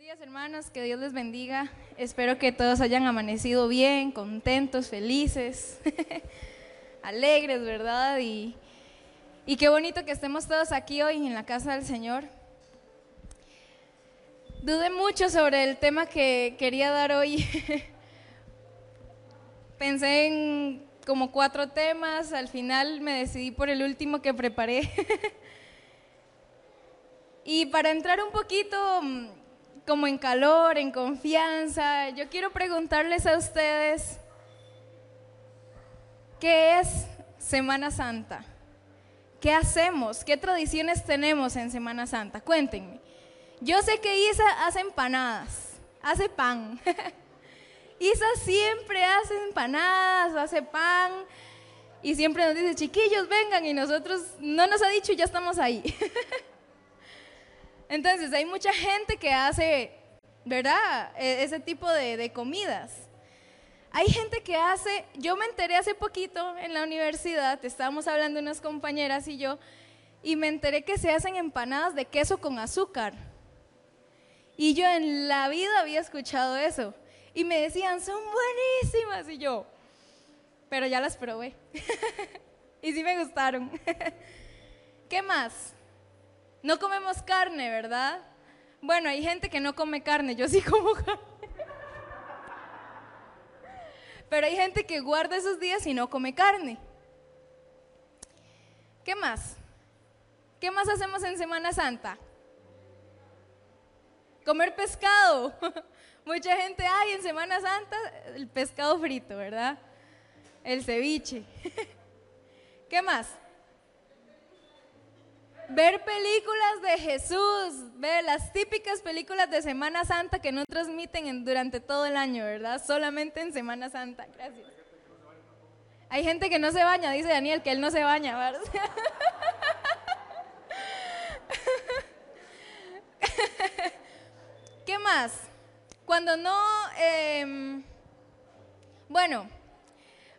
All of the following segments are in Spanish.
días hermanos, que Dios les bendiga. Espero que todos hayan amanecido bien, contentos, felices, alegres, ¿verdad? Y, y qué bonito que estemos todos aquí hoy en la casa del Señor. Dudé mucho sobre el tema que quería dar hoy. Pensé en como cuatro temas, al final me decidí por el último que preparé. y para entrar un poquito como en calor, en confianza, yo quiero preguntarles a ustedes, ¿qué es Semana Santa? ¿Qué hacemos? ¿Qué tradiciones tenemos en Semana Santa? Cuéntenme. Yo sé que Isa hace empanadas, hace pan. Isa siempre hace empanadas, hace pan y siempre nos dice, chiquillos, vengan y nosotros no nos ha dicho ya estamos ahí. Entonces, hay mucha gente que hace, ¿verdad? E, ese tipo de, comidas. Hay gente que hace, yo me enteré hace poquito en la universidad, estábamos hablando unas compañeras y yo, y me enteré que se hacen empanadas de queso con azúcar. Y yo en la vida había escuchado eso. Y me decían, son buenísimas. Y yo, pero ya las probé. y sí me gustaron. ¿Qué más? No comemos carne, ¿verdad? Bueno, hay gente que no come carne, yo sí como carne. Pero hay gente que guarda esos días y no come carne. ¿Qué más? ¿Qué más hacemos en Semana Santa? Comer pescado. Mucha gente, ay, en Semana Santa el pescado frito, ¿verdad? El ceviche. ¿Qué más? Ver películas de Jesús, ver las típicas películas de Semana Santa que no transmiten durante todo el año, ¿verdad? Solamente en Semana Santa. Gracias. Hay gente que no se baña, dice Daniel, que él no se baña, ¿verdad? ¿Qué más? Cuando no, em, bueno,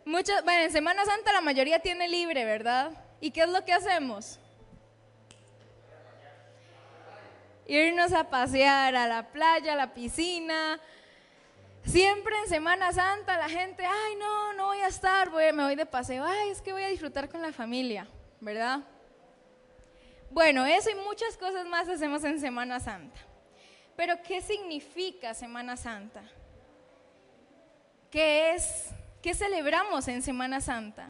muchas, bueno, en Semana Santa la mayoría tiene libre, ¿verdad? ¿Y qué es lo que hacemos? Irnos a pasear a la playa, a la piscina. Siempre en Semana Santa la gente, ay, no, no voy a estar, voy, me voy de paseo, ay, es que voy a disfrutar con la familia, ¿verdad? Bueno, eso y muchas cosas más hacemos en Semana Santa. Pero, ¿qué significa Semana Santa? ¿Qué es? ¿Qué celebramos en Semana Santa?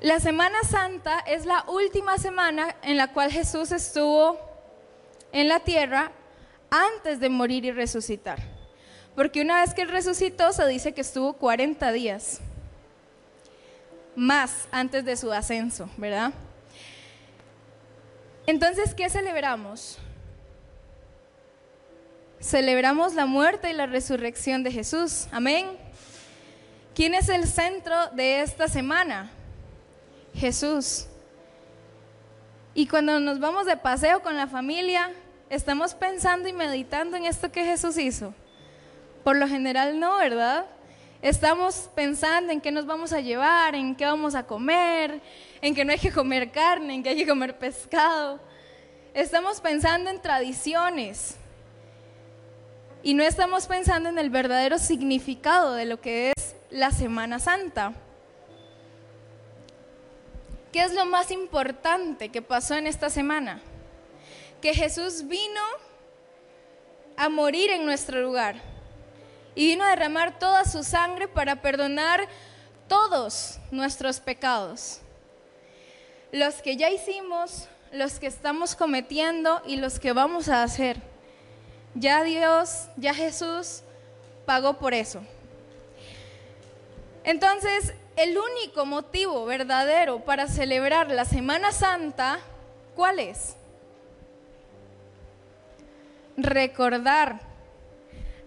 La Semana Santa es la última semana en la cual Jesús estuvo en la tierra antes de morir y resucitar. Porque una vez que él resucitó se dice que estuvo 40 días más antes de su ascenso, ¿verdad? Entonces, ¿qué celebramos? Celebramos la muerte y la resurrección de Jesús. Amén. ¿Quién es el centro de esta semana? Jesús. Y cuando nos vamos de paseo con la familia, estamos pensando y meditando en esto que Jesús hizo. Por lo general no, ¿verdad? Estamos pensando en qué nos vamos a llevar, en qué vamos a comer, en que no hay que comer carne, en que hay que comer pescado. Estamos pensando en tradiciones y no estamos pensando en el verdadero significado de lo que es la Semana Santa. ¿Qué es lo más importante que pasó en esta semana? Que Jesús vino a morir en nuestro lugar y vino a derramar toda su sangre para perdonar todos nuestros pecados. Los que ya hicimos, los que estamos cometiendo y los que vamos a hacer. Ya Dios, ya Jesús pagó por eso. Entonces, el único motivo verdadero para celebrar la Semana Santa, ¿cuál es? Recordar,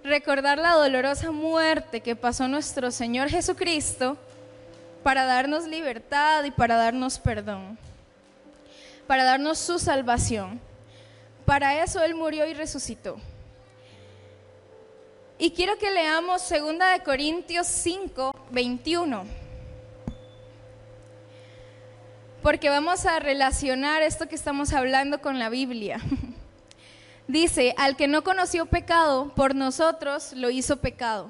recordar la dolorosa muerte que pasó nuestro Señor Jesucristo para darnos libertad y para darnos perdón, para darnos su salvación. Para eso Él murió y resucitó. Y quiero que leamos 2 de Corintios 5, 21. Porque vamos a relacionar esto que estamos hablando con la Biblia. Dice, al que no conoció pecado, por nosotros lo hizo pecado,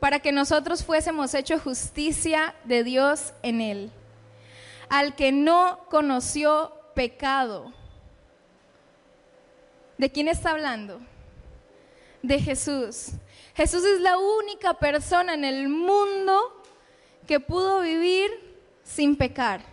para que nosotros fuésemos hecho justicia de Dios en él. Al que no conoció pecado. ¿De quién está hablando? De Jesús. Jesús es la única persona en el mundo que pudo vivir sin pecar,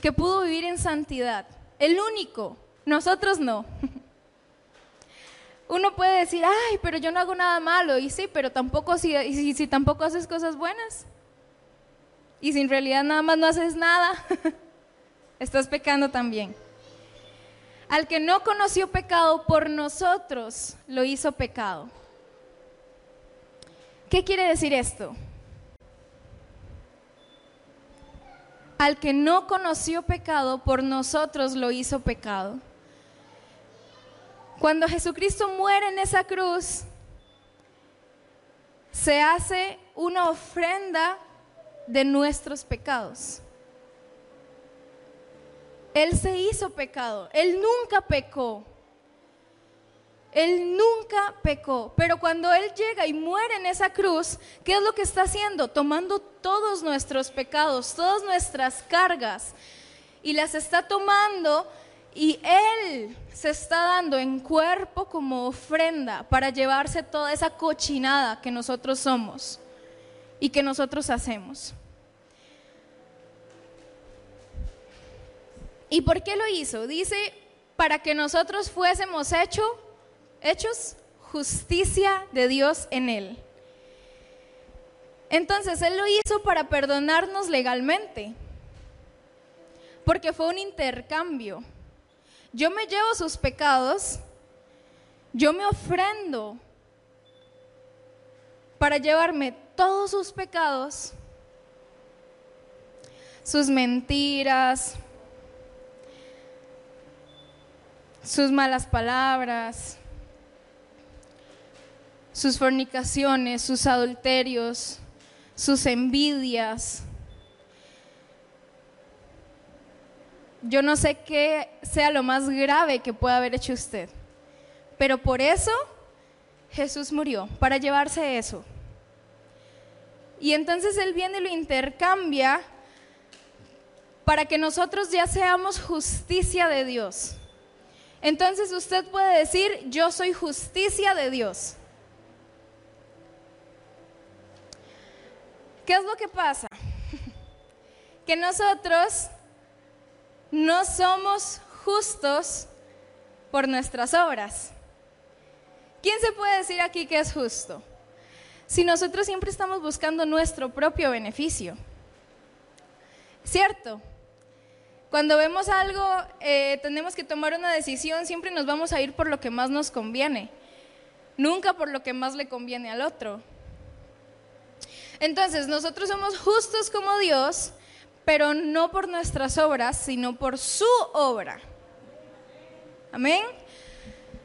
que pudo vivir en santidad. El único, nosotros no. Uno puede decir, ay, pero yo no hago nada malo, y sí, pero tampoco si, si, tampoco haces cosas buenas. Y si en realidad nada más no haces nada, estás pecando también. Al que no conoció pecado por nosotros, lo hizo pecado. ¿Qué quiere decir esto? Al que no conoció pecado, por nosotros lo hizo pecado. Cuando Jesucristo muere en esa cruz, se hace una ofrenda de nuestros pecados. Él se hizo pecado, Él nunca pecó. Él nunca pecó, pero cuando Él llega y muere en esa cruz, ¿qué es lo que está haciendo? Tomando todos nuestros pecados, todas nuestras cargas, y las está tomando y Él se está dando en cuerpo como ofrenda para llevarse toda esa cochinada que nosotros somos y que nosotros hacemos. ¿Y por qué lo hizo? Dice, para que nosotros fuésemos hechos hechos justicia de Dios en él. Entonces, Él lo hizo para perdonarnos legalmente, porque fue un intercambio. Yo me llevo sus pecados, yo me ofrendo para llevarme todos sus pecados, sus mentiras, sus malas palabras, sus fornicaciones, sus adulterios, sus envidias. Yo no sé qué sea lo más grave que pueda haber hecho usted, pero por eso Jesús murió, para llevarse eso. Y entonces Él viene y lo intercambia para que nosotros ya seamos justicia de Dios. Entonces usted puede decir, yo soy justicia de Dios. ¿Qué es lo que pasa? Que nosotros no somos justos por nuestras obras. ¿Quién se puede decir aquí que es justo? Si nosotros siempre estamos buscando nuestro propio beneficio. ¿Cierto? Cuando vemos algo, eh, tenemos que tomar una decisión, siempre nos vamos a ir por lo que más nos conviene, nunca por lo que más le conviene al otro. Entonces, nosotros somos justos como Dios, pero no por nuestras obras, sino por su obra. Amén.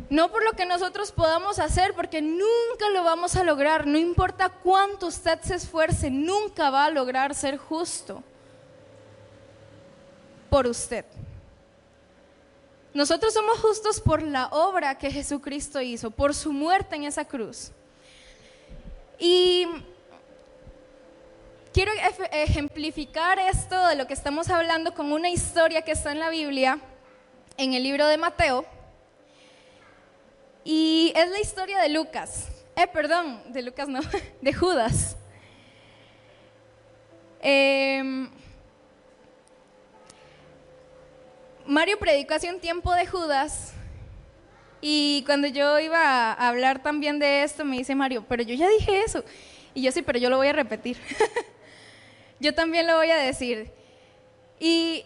No por lo que nosotros podamos hacer, porque nunca lo vamos a lograr. No importa cuánto usted se esfuerce, nunca va a lograr ser justo por usted. Nosotros somos justos por la obra que Jesucristo hizo, por su muerte en esa cruz. Y Quiero ejemplificar esto de lo que estamos hablando con una historia que está en la Biblia, en el libro de Mateo. Y es la historia de Lucas. Eh, perdón, de Lucas no, de Judas. Em, Mario predicó hace un tiempo de Judas y cuando yo iba a hablar también de esto me dice Mario, pero yo ya dije eso. Y yo sí, pero yo lo voy a repetir. yo también lo voy a decir. Y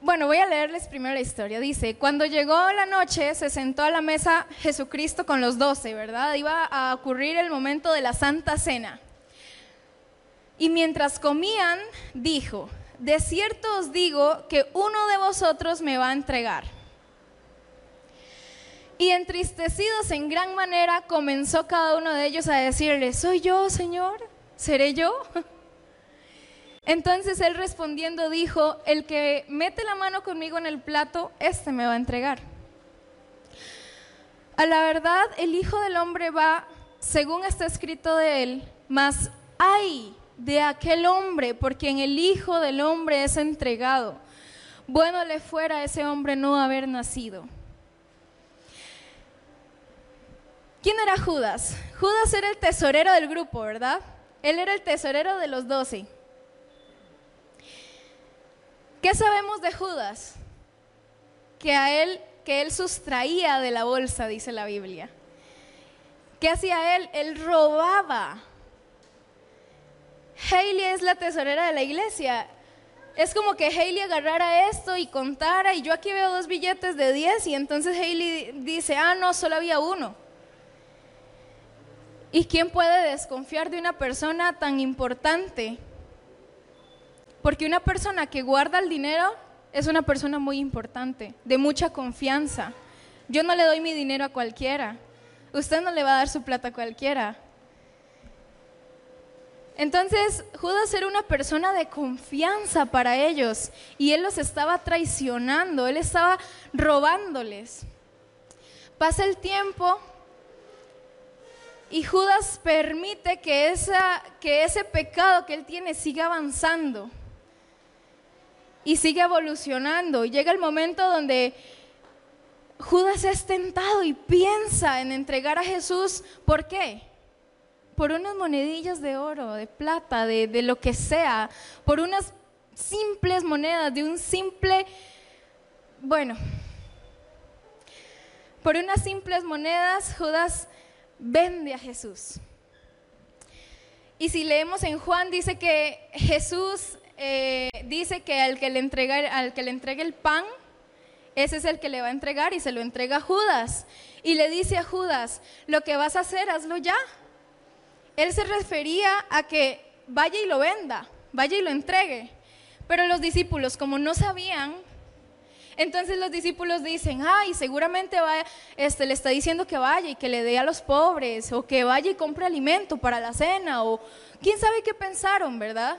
bueno, voy a leerles primero la historia. Dice, cuando llegó la noche, se sentó a la mesa Jesucristo con los doce, ¿verdad? Iba a ocurrir el momento de la Santa Cena. Y mientras comían, dijo, de cierto os digo que uno de vosotros me va a entregar. Y entristecidos en gran manera, comenzó cada uno de ellos a decirle, ¿soy yo, Señor? ¿Seré yo? Entonces él respondiendo dijo, el que mete la mano conmigo en el plato, este me va a entregar. A la verdad, el Hijo del Hombre va, según está escrito de él, mas hay de aquel hombre por quien el Hijo del Hombre es entregado. Bueno le fuera a ese hombre no haber nacido. ¿Quién era Judas? Judas era el tesorero del grupo, ¿verdad? Él era el tesorero de los doce. ¿Qué sabemos de Judas? Que a él, que él sustraía de la bolsa, dice la Biblia. ¿Qué hacía él? Él robaba. Hailey es la tesorera de la iglesia. Es como que Hailey agarrara esto y contara, y yo aquí veo dos billetes de 10, y entonces Hailey dice, ah, no, solo había uno. ¿Y quién puede desconfiar de una persona tan importante? Porque una persona que guarda el dinero es una persona muy importante, de mucha confianza. Yo no le doy mi dinero a cualquiera. Usted no le va a dar su plata a cualquiera. Entonces Judas era una persona de confianza para ellos y él los estaba traicionando, él estaba robándoles. Pasa el tiempo y Judas permite que, que ese pecado que él tiene siga avanzando y sigue evolucionando. Y llega el momento donde Judas es tentado y piensa en entregar a Jesús. ¿Por qué? Por unas monedillas de oro, de plata, de, de lo que sea, por unas simples monedas, de un simple, bueno, por unas simples monedas, Judas vende a Jesús. Y si leemos en Juan, dice que Jesús eh, dice que al que, le entrega, al que le entregue el pan, ese es el que le va a entregar y se lo entrega a Judas. Y le dice a Judas, lo que vas a hacer, hazlo ya. Él se refería a que vaya y lo venda, vaya y lo entregue. Pero los discípulos, como no sabían entonces los discípulos dicen, ay, seguramente va, este, le está diciendo que vaya y que le dé a los pobres, o que vaya y compre alimento para la cena, o quién sabe qué pensaron, ¿verdad?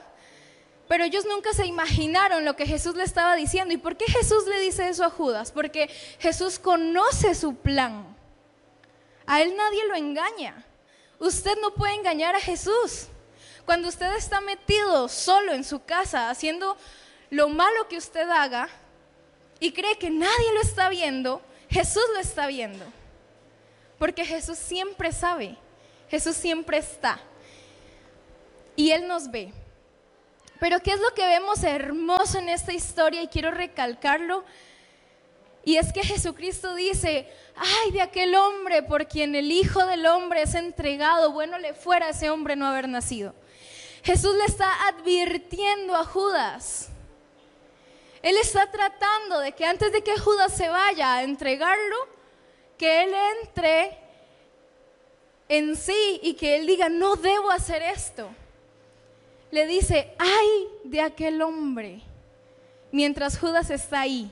Pero ellos nunca se imaginaron lo que Jesús le estaba diciendo. ¿Y por qué Jesús le dice eso a Judas? Porque Jesús conoce su plan. A él nadie lo engaña. Usted no puede engañar a Jesús. Cuando usted está metido solo en su casa haciendo lo malo que usted haga, y cree que nadie lo está viendo, Jesús lo está viendo. Porque Jesús siempre sabe, Jesús siempre está. Y Él nos ve. Pero ¿qué es lo que vemos hermoso en esta historia? Y quiero recalcarlo. Y es que Jesucristo dice, ay de aquel hombre por quien el Hijo del Hombre es entregado, bueno le fuera a ese hombre no haber nacido. Jesús le está advirtiendo a Judas él está tratando de que antes de que Judas se vaya a entregarlo, que él entre en sí y que él diga, no debo hacer esto. Le dice, ay de aquel hombre, mientras Judas está ahí.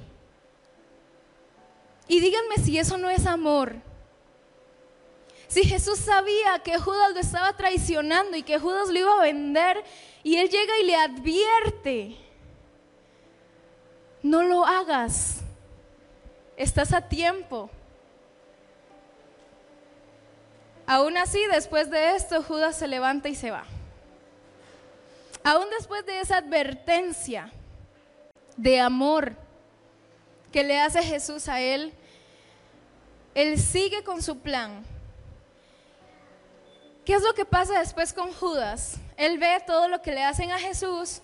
Y díganme si eso no es amor. Si Jesús sabía que Judas lo estaba traicionando y que Judas lo iba a vender, y él llega y le advierte no lo hagas. Estás a tiempo. Aún así, después de esto, Judas se levanta y se va. Aún después de esa advertencia de amor que le hace Jesús a él, él sigue con su plan. ¿Qué es lo que pasa después con Judas? Él ve todo lo que le hacen a Jesús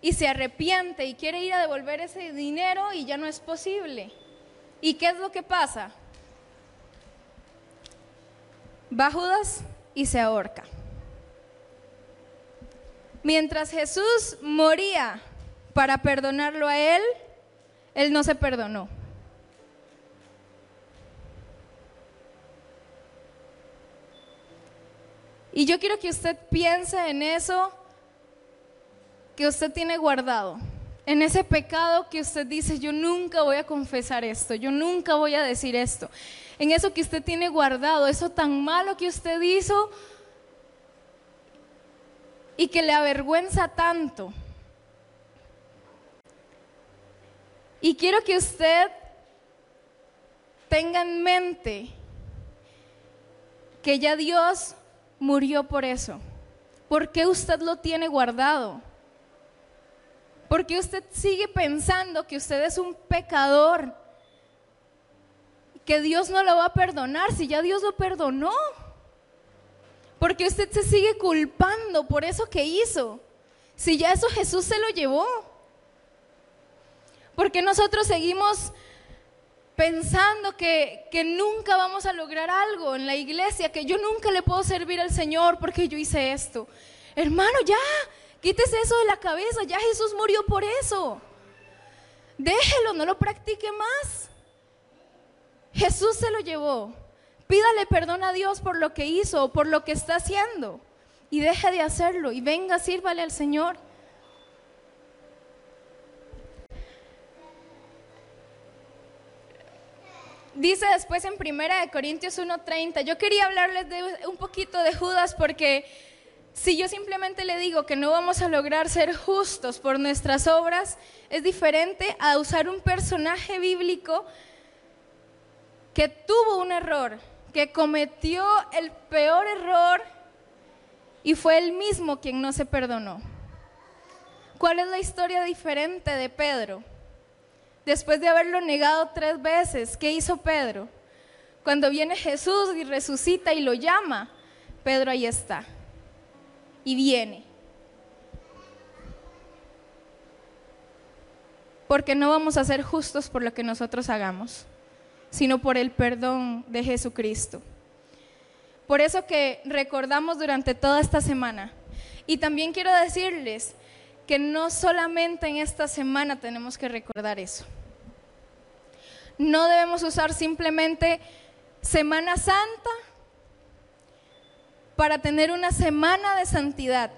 y se arrepiente y quiere ir a devolver ese dinero y ya no es posible. ¿Y qué es lo que pasa? Va Judas y se ahorca. Mientras Jesús moría para perdonarlo a él, él no se perdonó. Y yo quiero que usted piense en eso que usted tiene guardado, en ese pecado que usted dice, yo nunca voy a confesar esto, yo nunca voy a decir esto, en eso que usted tiene guardado, eso tan malo que usted hizo y que le avergüenza tanto. Y quiero que usted tenga en mente que ya Dios murió por eso. ¿Por qué usted lo tiene guardado? ¿Por qué usted sigue pensando que usted es un pecador? Que Dios no lo va a perdonar si ya Dios lo perdonó. Porque usted se sigue culpando por eso que hizo. Si ya eso Jesús se lo llevó. Porque nosotros seguimos pensando que, que, nunca vamos a lograr algo en la iglesia, que yo nunca le puedo servir al Señor porque yo hice esto. Hermano, ya, quítese eso de la cabeza, ya Jesús murió por eso. Déjelo, no lo practique más. Jesús se lo llevó. Pídale perdón a Dios por lo que hizo o por lo que está haciendo. Y deje de hacerlo y venga, sírvale al Señor. Dice después en Primera de Corintios 1:30, yo quería hablarles de un poquito de Judas porque si yo simplemente le digo que no vamos a lograr ser justos por nuestras obras, es diferente a usar un personaje bíblico que tuvo un error, que cometió el peor error y fue él mismo quien no se perdonó. ¿Cuál es la historia diferente de Pedro? Después de haberlo negado tres veces, ¿qué hizo Pedro? Cuando viene Jesús y resucita y lo llama, Pedro ahí está. Y viene. Porque no vamos a ser justos por lo que nosotros hagamos, sino por el perdón de Jesucristo. Por eso que recordamos durante toda esta semana. Y también quiero decirles que no solamente en esta semana tenemos que recordar eso. No debemos usar simplemente Semana Santa para tener una semana de santidad.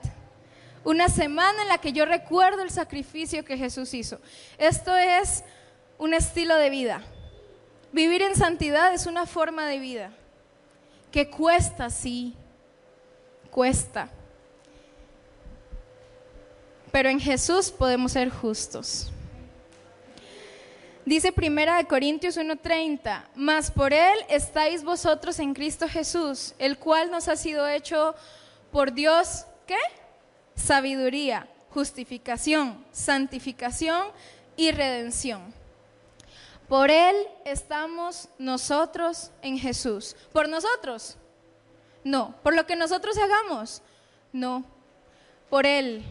Una semana en la que yo recuerdo el sacrificio que Jesús hizo. Esto es un estilo de vida. Vivir en santidad es una forma de vida que cuesta, sí, cuesta pero en Jesús podemos ser justos. Dice Primera de Corintios 1:30, mas por él estáis vosotros en Cristo Jesús, el cual nos ha sido hecho por Dios, ¿qué? Sabiduría, justificación, santificación y redención. Por él estamos nosotros en Jesús. ¿Por nosotros? No. ¿Por lo que nosotros hagamos? No. Por él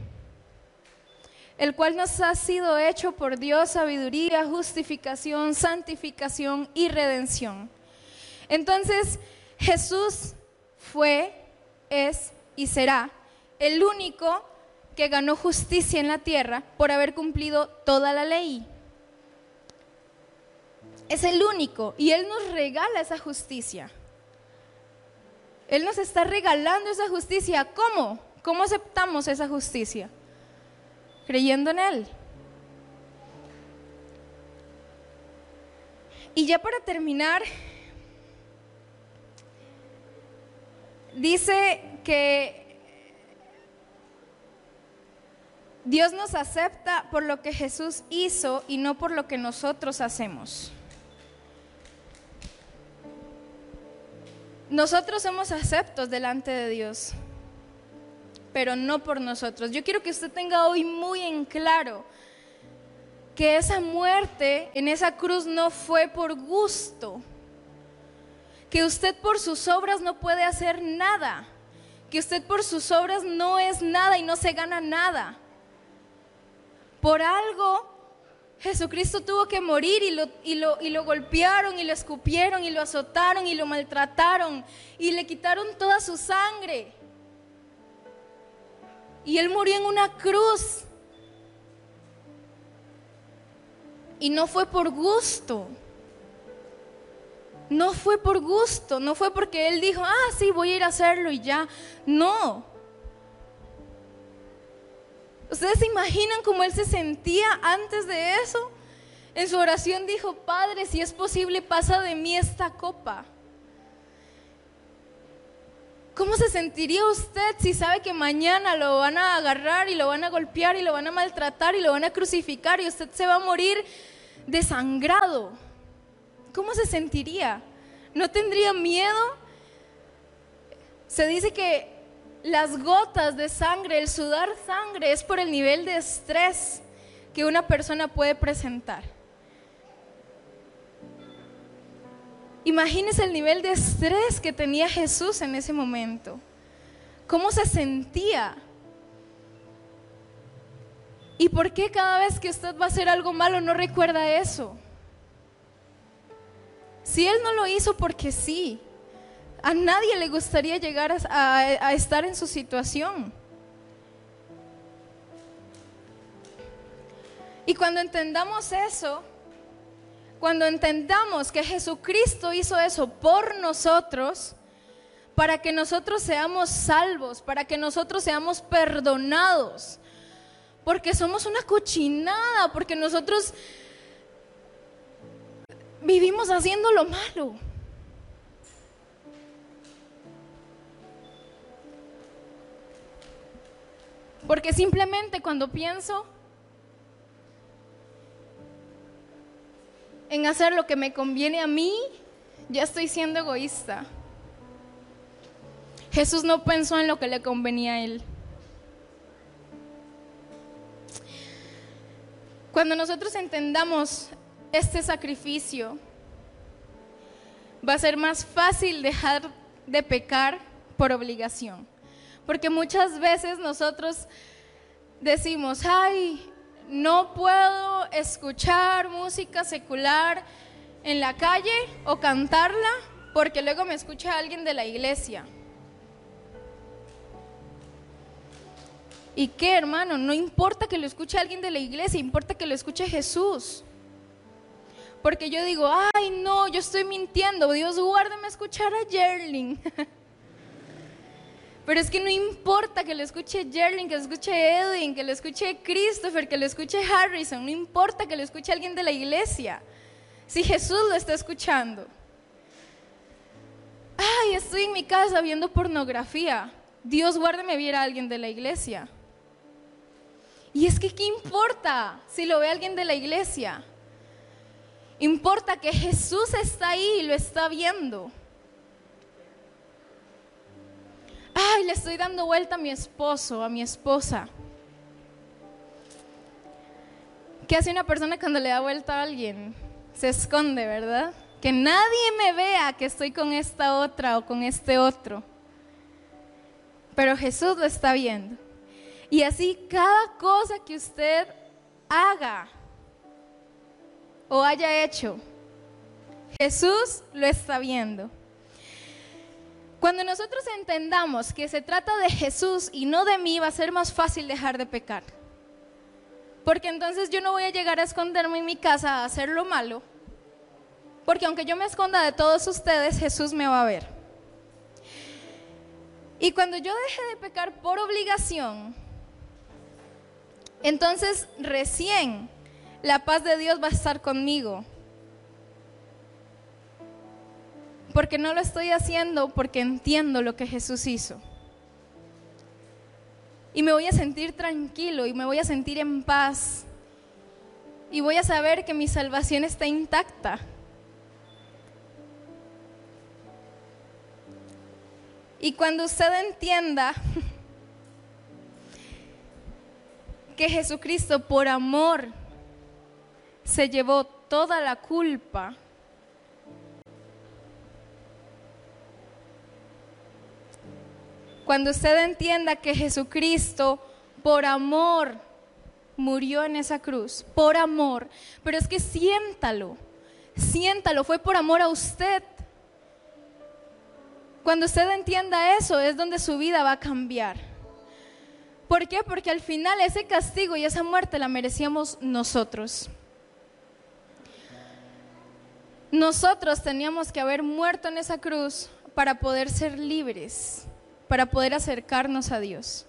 el cual nos ha sido hecho por Dios sabiduría, justificación, santificación y redención. Entonces, Jesús fue, es y será el único que ganó justicia en la tierra por haber cumplido toda la ley. Es el único y Él nos regala esa justicia. Él nos está regalando esa justicia. ¿Cómo? ¿Cómo aceptamos esa justicia? creyendo en Él. Y ya para terminar, dice que Dios nos acepta por lo que Jesús hizo y no por lo que nosotros hacemos. Nosotros somos aceptos delante de Dios pero no por nosotros. Yo quiero que usted tenga hoy muy en claro que esa muerte en esa cruz no fue por gusto, que usted por sus obras no puede hacer nada, que usted por sus obras no es nada y no se gana nada. Por algo Jesucristo tuvo que morir y lo, y, lo, y lo, golpearon y lo escupieron y lo azotaron y lo maltrataron y le quitaron toda su sangre. Y Él murió en una cruz. Y no fue por gusto. No fue por gusto, no fue porque Él dijo, ah, sí, voy a ir a hacerlo y ya. No. ¿Ustedes se imaginan cómo Él se sentía antes de eso? En su oración dijo, Padre, si es posible, pasa de mí esta copa. ¿Cómo se sentiría usted si sabe que mañana lo van a agarrar y lo van a golpear y lo van a maltratar y lo van a crucificar y usted se va a morir desangrado? ¿Cómo se sentiría? ¿No tendría miedo? Se dice que las gotas de sangre, el sudar sangre es por el nivel de estrés que una persona puede presentar. Imagínese el nivel de estrés que tenía Jesús en ese momento. ¿Cómo se sentía? ¿Y por qué cada vez que usted va a hacer algo malo no recuerda eso? Si Él no lo hizo porque sí, a nadie le gustaría llegar a, estar en su situación. Y cuando entendamos eso, cuando entendamos que Jesucristo hizo eso por nosotros, para que nosotros seamos salvos, para que nosotros seamos perdonados, porque somos una cochinada, porque nosotros vivimos haciendo lo malo. Porque simplemente cuando pienso en hacer lo que me conviene a mí, ya estoy siendo egoísta. Jesús no pensó en lo que le convenía a él. Cuando nosotros entendamos este sacrificio, va a ser más fácil dejar de pecar por obligación. Porque muchas veces nosotros decimos, ay, no puedo escuchar música secular en la calle o cantarla porque luego me escucha alguien de la iglesia. ¿Y qué, hermano? No importa que lo escuche alguien de la iglesia, importa que lo escuche Jesús. Porque yo digo, ay, no, yo estoy mintiendo, Dios guárdame escuchar a Jerling. Pero es que no importa que lo escuche Jerling, que lo escuche Edwin, que lo escuche Christopher, que lo escuche Harrison, no importa que lo escuche alguien de la iglesia. Si Jesús lo está escuchando. Ay, estoy en mi casa viendo pornografía. Dios guárdeme viera a alguien de la iglesia. Y es que, ¿qué importa si lo ve alguien de la iglesia? Importa que Jesús está ahí y lo está viendo. Ay, le estoy dando vuelta a mi esposo, a mi esposa. ¿Qué hace una persona cuando le da vuelta a alguien? Se esconde, ¿verdad? Que nadie me vea que estoy con esta otra o con este otro. Pero Jesús lo está viendo. Y así cada cosa que usted haga o haya hecho, Jesús lo está viendo. Cuando nosotros entendamos que se trata de Jesús y no de mí, va a ser más fácil dejar de pecar. Porque entonces yo no voy a llegar a esconderme en mi casa a hacer lo malo. Porque aunque yo me esconda de todos ustedes, Jesús me va a ver. Y cuando yo deje de pecar por obligación, entonces recién la paz de Dios va a estar conmigo. Porque no lo estoy haciendo porque entiendo lo que Jesús hizo. Y me voy a sentir tranquilo y me voy a sentir en paz. Y voy a saber que mi salvación está intacta. Y cuando usted entienda que Jesucristo por amor se llevó toda la culpa, Cuando usted entienda que Jesucristo, por amor, murió en esa cruz, por amor, pero es que siéntalo, siéntalo, fue por amor a usted. Cuando usted entienda eso es donde su vida va a cambiar. ¿Por qué? Porque al final ese castigo y esa muerte la merecíamos nosotros. Nosotros teníamos que haber muerto en esa cruz para poder ser libres para poder acercarnos a Dios.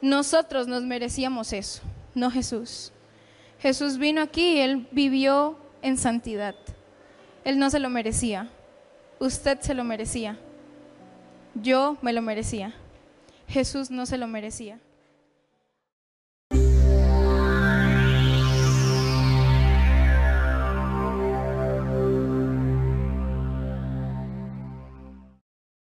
Nosotros nos merecíamos eso, no Jesús. Jesús vino aquí y él vivió en santidad. Él no se lo merecía, usted se lo merecía. Yo me lo merecía. Jesús no se lo merecía.